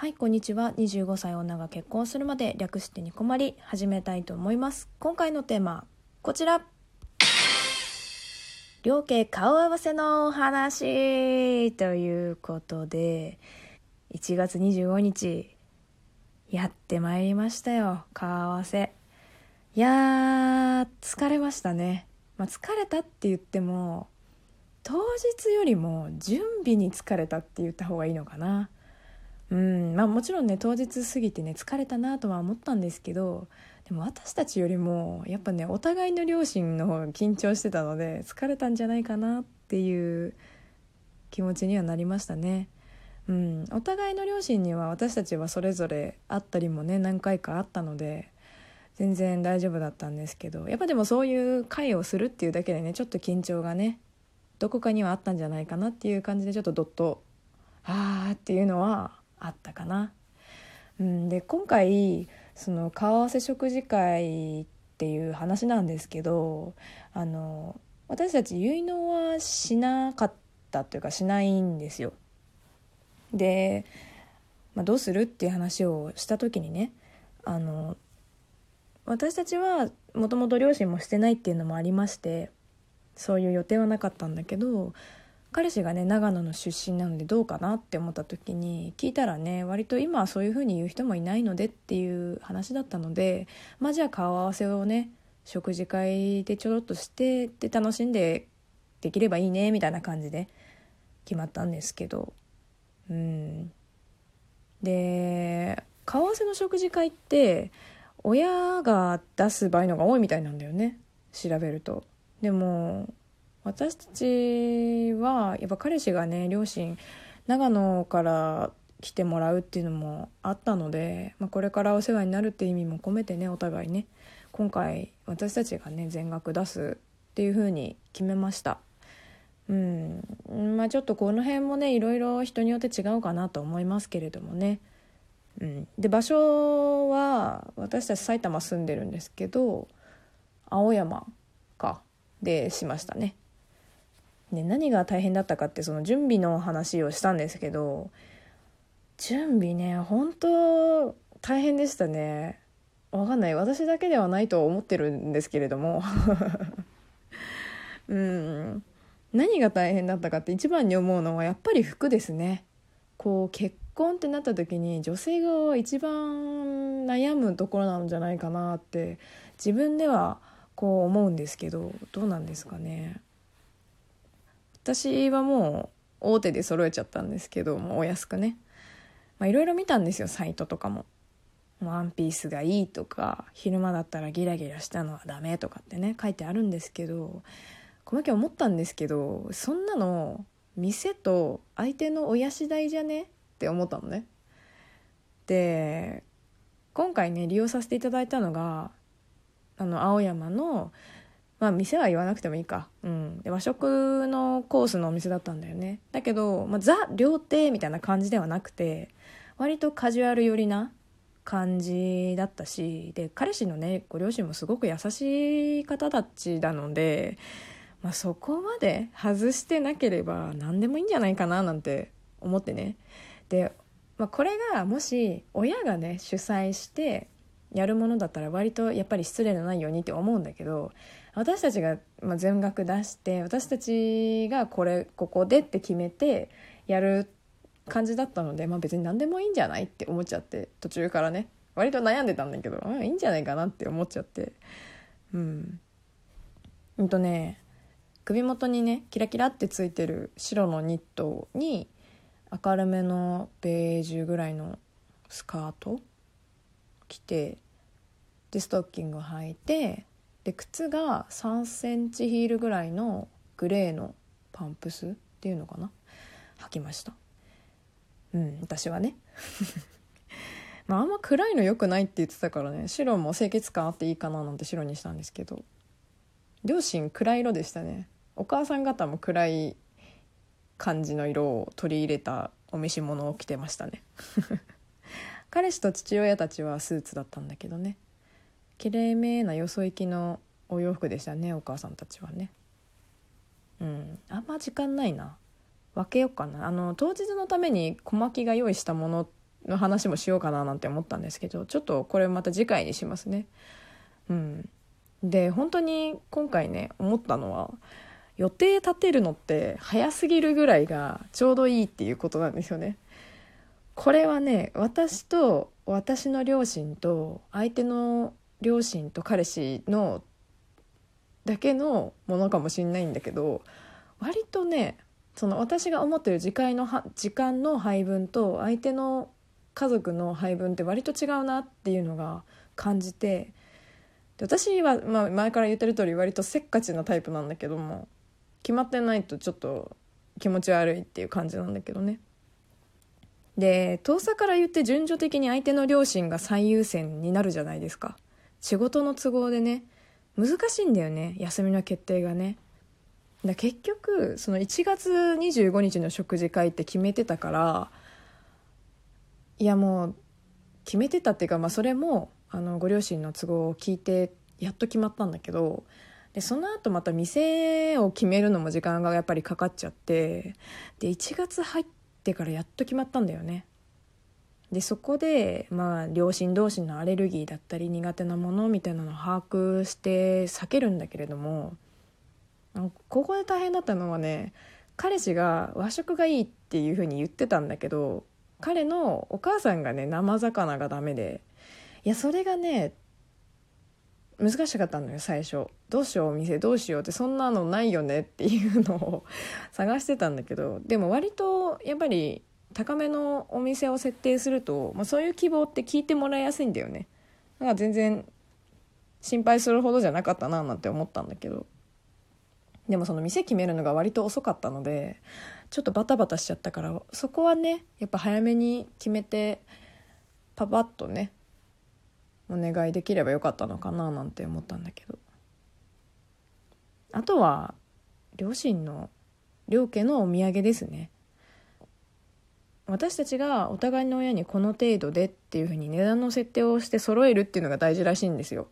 はい、こんにちは。25歳女が結婚するまで略してニコマリ始めたいと思います。今回のテーマ、こちら。両家顔合わせのお話ということで、1月25日、やってまいりましたよ、顔合わせ。いやー、疲れましたね。まあ、疲れたって言っても、当日よりも準備に疲れたって言った方がいいのかな。うんまあ、もちろんね当日過ぎてね疲れたなとは思ったんですけどでも私たちよりもやっぱねお互いの両親の方が緊張してたので疲れたんじゃないかなっていう気持ちにはなりましたね。うん、お互いの両親には私たちはそれぞれ会ったりもね何回かあったので全然大丈夫だったんですけどやっぱでもそういう会をするっていうだけでねちょっと緊張がねどこかにはあったんじゃないかなっていう感じでちょっとどっとあーっていうのはあったかな。うん、で今回その顔合わせ食事会っていう話なんですけどあの私たち結納はしなかったというかしないんですよ。で、まあ、どうするっていう話をした時にねあの私たちはもともと両親もしてないっていうのもありましてそういう予定はなかったんだけど彼氏がね長野の出身なのでどうかなって思った時に聞いたらね割と今はそういう風に言う人もいないのでっていう話だったのでまあじゃあ顔合わせをね食事会でちょろっとしてで楽しんでできればいいねみたいな感じで決まったんですけど。うん。で顔合わせの食事会って親が出す場合のが多いみたいなんだよね。調べると。でも私たちはやっぱ彼氏がね両親長野から来てもらうっていうのもあったので、まあ、これからお世話になるっていう意味も込めてねお互いね今回私たちがね全額出すっていう風に決めました。うん。まあちょっとこの辺もねいろいろ人によって違うかなと思いますけれどもね。うん。で場所は私たち埼玉住んでるんですけど青山かでしましたね。ね、何が大変だったかってその準備の話をしたんですけど準備ね本当大変でしたね。わかんない。私だけではないと思ってるんですけれども。うん。何が大変だったかって一番に思うのはやっぱり服ですね。こう結婚ってなった時に女性が一番悩むところなんじゃないかなって自分ではこう思うんですけどどうなんですかね。私はもう大手で揃えちゃったんですけどもうお安くねいろいろ見たんですよサイトとかも。ワンピースがいいとか昼間だったらギラギラしたのはダメとかってね書いてあるんですけどこの時思ったんですけどそんなの店と相手の親次第じゃね？って思ったのね。で今回ね利用させていただいたのがあの青山のまあ店は言わなくてもいいか、うん、で和食のコースのお店だったんだよね。だけど、まあ、ザ料亭みたいな感じではなくて割とカジュアル寄りな感じだったしで彼氏のねご両親もすごく優しい方たちなので、まあ、そこまで外してなければ何でもいいんじゃないかななんて思ってね。で、まあ、これがもし親がね主催してやるものだったら割とやっぱり失礼のないようにって思うんだけど私たちがま全額出して私たちがこれここでって決めてやる感じだったので、まあ、別に何でもいいんじゃないって思っちゃって途中からね。割と悩んでたんだけど、うん、いいんじゃないかなって思っちゃって。うん。うんとね首元にねキラキラってついてる白のニットに明るめのベージュぐらいのスカート着てでストッキング履いてで靴が3センチヒールぐらいのグレーのパンプスっていうのかな？履きました。うん私はね。まああんま暗いの良くないって言ってたからね。白も清潔感あっていいかななんて白にしたんですけど。両親暗い色でしたね。お母さん方も暗い感じの色を取り入れたお召し物を着てましたね。彼氏と父親たちはスーツだったんだけどね。きれいめなよそ行きのお洋服でしたねお母さんたちはね。うん。あんま時間ないな。分けようかな。あの当日のために小牧が用意したものの話もしようかななんて思ったんですけどちょっとこれまた次回にしますね。うん。で本当に今回ね思ったのは予定立てるのって早すぎるぐらいがちょうどいいっていうことなんですよね。これはね私と私の両親と相手の両親と彼氏のだけのものかもしんないんだけど割とねその私が思ってる時間の時間の配分と相手の家族の配分って割と違うなっていうのが感じてで私は、まあ、前から言ってる通り割とせっかちなタイプなんだけども決まってないとちょっと気持ち悪いっていう感じなんだけどね。で遠さから言って順序的に相手の両親が最優先になるじゃないですか仕事の都合でね難しいんだよね休みの決定がね。だ結局その1月25日の食事会って決めてたからいやもう決めてたっていうか、まあ、それもあのご両親の都合を聞いてやっと決まったんだけどでその後また店を決めるのも時間がやっぱりかかっちゃってで1月入ってからやっと決まったんだよね。でそこでまあ両親同士のアレルギーだったり苦手なものみたいなのを把握して避けるんだけれどもここで大変だったのはね彼氏が和食がいいっていうふうに言ってたんだけど彼のお母さんがね生魚がダメでいやそれがね難しかったのよ最初。どうしようお店どうしようってそんなのないよねっていうのを 探してたんだけどでも割とやっぱり高めのお店を設定すると、まあ、そういう希望って聞いてもらいやすいんだよね。だから全然心配するほどじゃなかったななんて思ったんだけど。でもその店決めるのが割と遅かったのでちょっとバタバタしちゃったからそこはねやっぱ早めに決めてパパッとねお願いできればよかったのかななんて思ったんだけど。あとは両親の両家のお土産ですね。私たちがお互いの親にこの程度でっていうふうに値段の設定をして揃えるっていうのが大事らしいんですよ。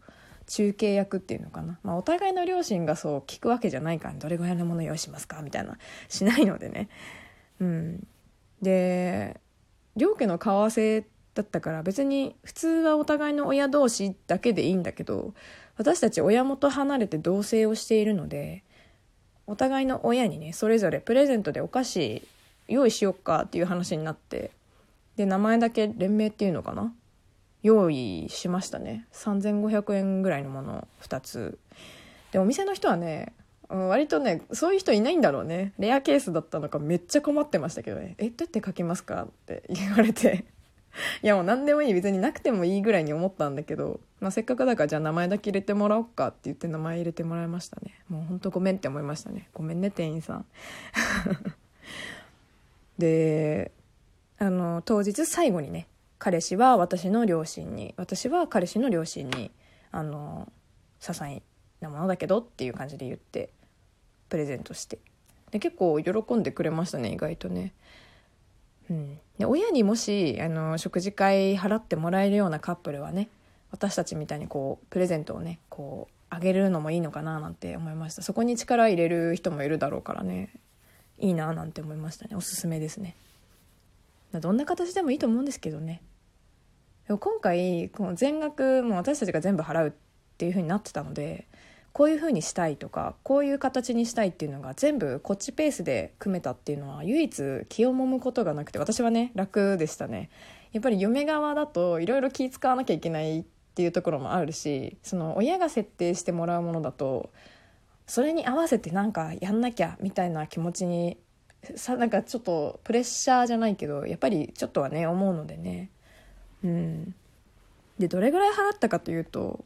中継役っていうのかな、まあ、お互いの両親がそう聞くわけじゃないからどれぐらいのもの用意しますかみたいな。しないのでね。うん。で両家の顔合わせだったから別に普通はお互いの親同士だけでいいんだけど私たち親元離れて同棲をしているのでお互いの親にねそれぞれプレゼントでお菓子用意しよっかっていう話になってで名前だけ連名っていうのかな？用意しましたね。3500円ぐらいのもの2つ。でお店の人はね割とねそういう人いないんだろうね。レアケースだったのかめっちゃ困ってましたけどね「えどうやって書きますか?」って言われて。いやもう何でもいい。別になくてもいいぐらいに思ったんだけど、まあ、せっかくだからじゃあ名前だけ入れてもらおうかって言って名前入れてもらいましたね。もうほんとごめんって思いましたね。ごめんね店員さん。であの当日最後にね彼氏は私の両親に私は彼氏の両親にあの些細なものだけどっていう感じで言ってプレゼントして。で結構喜んでくれましたね意外とね。うん、で親にもしあの食事会払ってもらえるようなカップルはね私たちみたいにこうプレゼントをねこうあげるのもいいのかななんて思いました。そこに力入れる人もいるだろうからね。いいななんて思いましたね。おすすめですね。どんな形でもいいと思うんですけどね。でも今回この全額もう私たちが全部払うっていう風になってたのでこういう風にしたいとかこういう形にしたいっていうのが全部こっちペースで組めたっていうのは唯一気をもむことがなくて私はね楽でしたね。やっぱり嫁側だといろいろ気使わなきゃいけないっていうところもあるしその親が設定してもらうものだとそれに合わせてなんかやんなきゃみたいな気持ちにさなんかちょっとプレッシャーじゃないけどやっぱりちょっとはね思うのでね。うん。でどれぐらい払ったかというと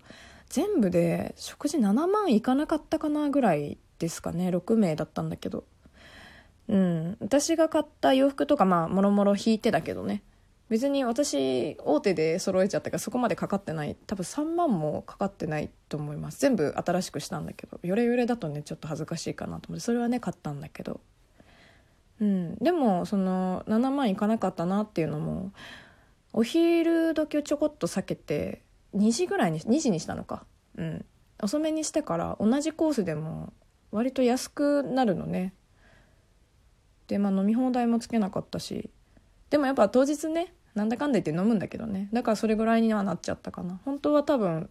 全部で食事7万いかなかったかなぐらいですかね6名だったんだけど。うん。私が買った洋服とかまあもろもろ引いてだけどね。別に私大手で揃えちゃったからそこまでかかってない。多分3万もかかってないと思います。全部新しくしたんだけど。ヨレヨレだとねちょっと恥ずかしいかなと思って。それはね買ったんだけど。うん。でもその7万いかなかったなっていうのもお昼時をちょこっと避けて2時ぐらいに2時にしたのか。うん。遅めにしてから同じコースでも割と安くなるのね。でまあ飲み放題もつけなかったし。でもやっぱ当日ねなんだかんだ言って飲むんだけどね。だからそれぐらいにはなっちゃったかな。本当は多分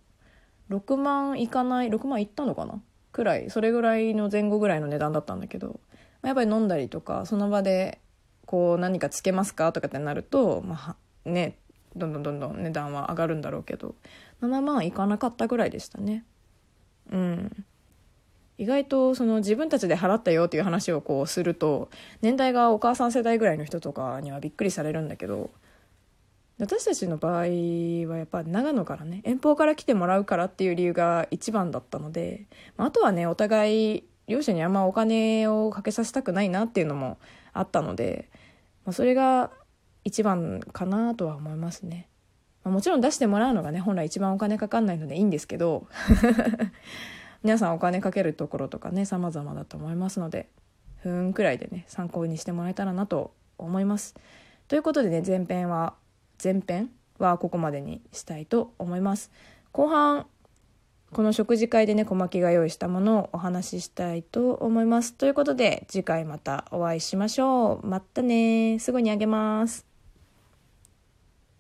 6万いかない6万いったのかな？くらい。それぐらいの前後ぐらいの値段だったんだけど。やっぱり飲んだりとかその場でこう何かつけますかとかってなるとまあねどんどんどんどん値段は上がるんだろうけど。7万いかなかったぐらいでしたね。うん。意外とその自分たちで払ったよっていう話をこうすると年代がお母さん世代ぐらいの人とかにはびっくりされるんだけど私たちの場合はやっぱ長野からね遠方から来てもらうからっていう理由が一番だったのでまあとはねお互い両親にあんまお金をかけさせたくないなっていうのもあったので、まあ、それが一番かなとは思いますね、まあ、もちろん出してもらうのがね本来一番お金かかんないのでいいんですけど 皆さんお金かけるところとかね様々だと思いますのでふんくらいでね参考にしてもらえたらなと思います。ということでね前編は前編はここまでにしたいと思います。後半この食事会でね小牧が用意したものをお話ししたいと思います。ということで次回またお会いしましょう。またねすぐにあげます。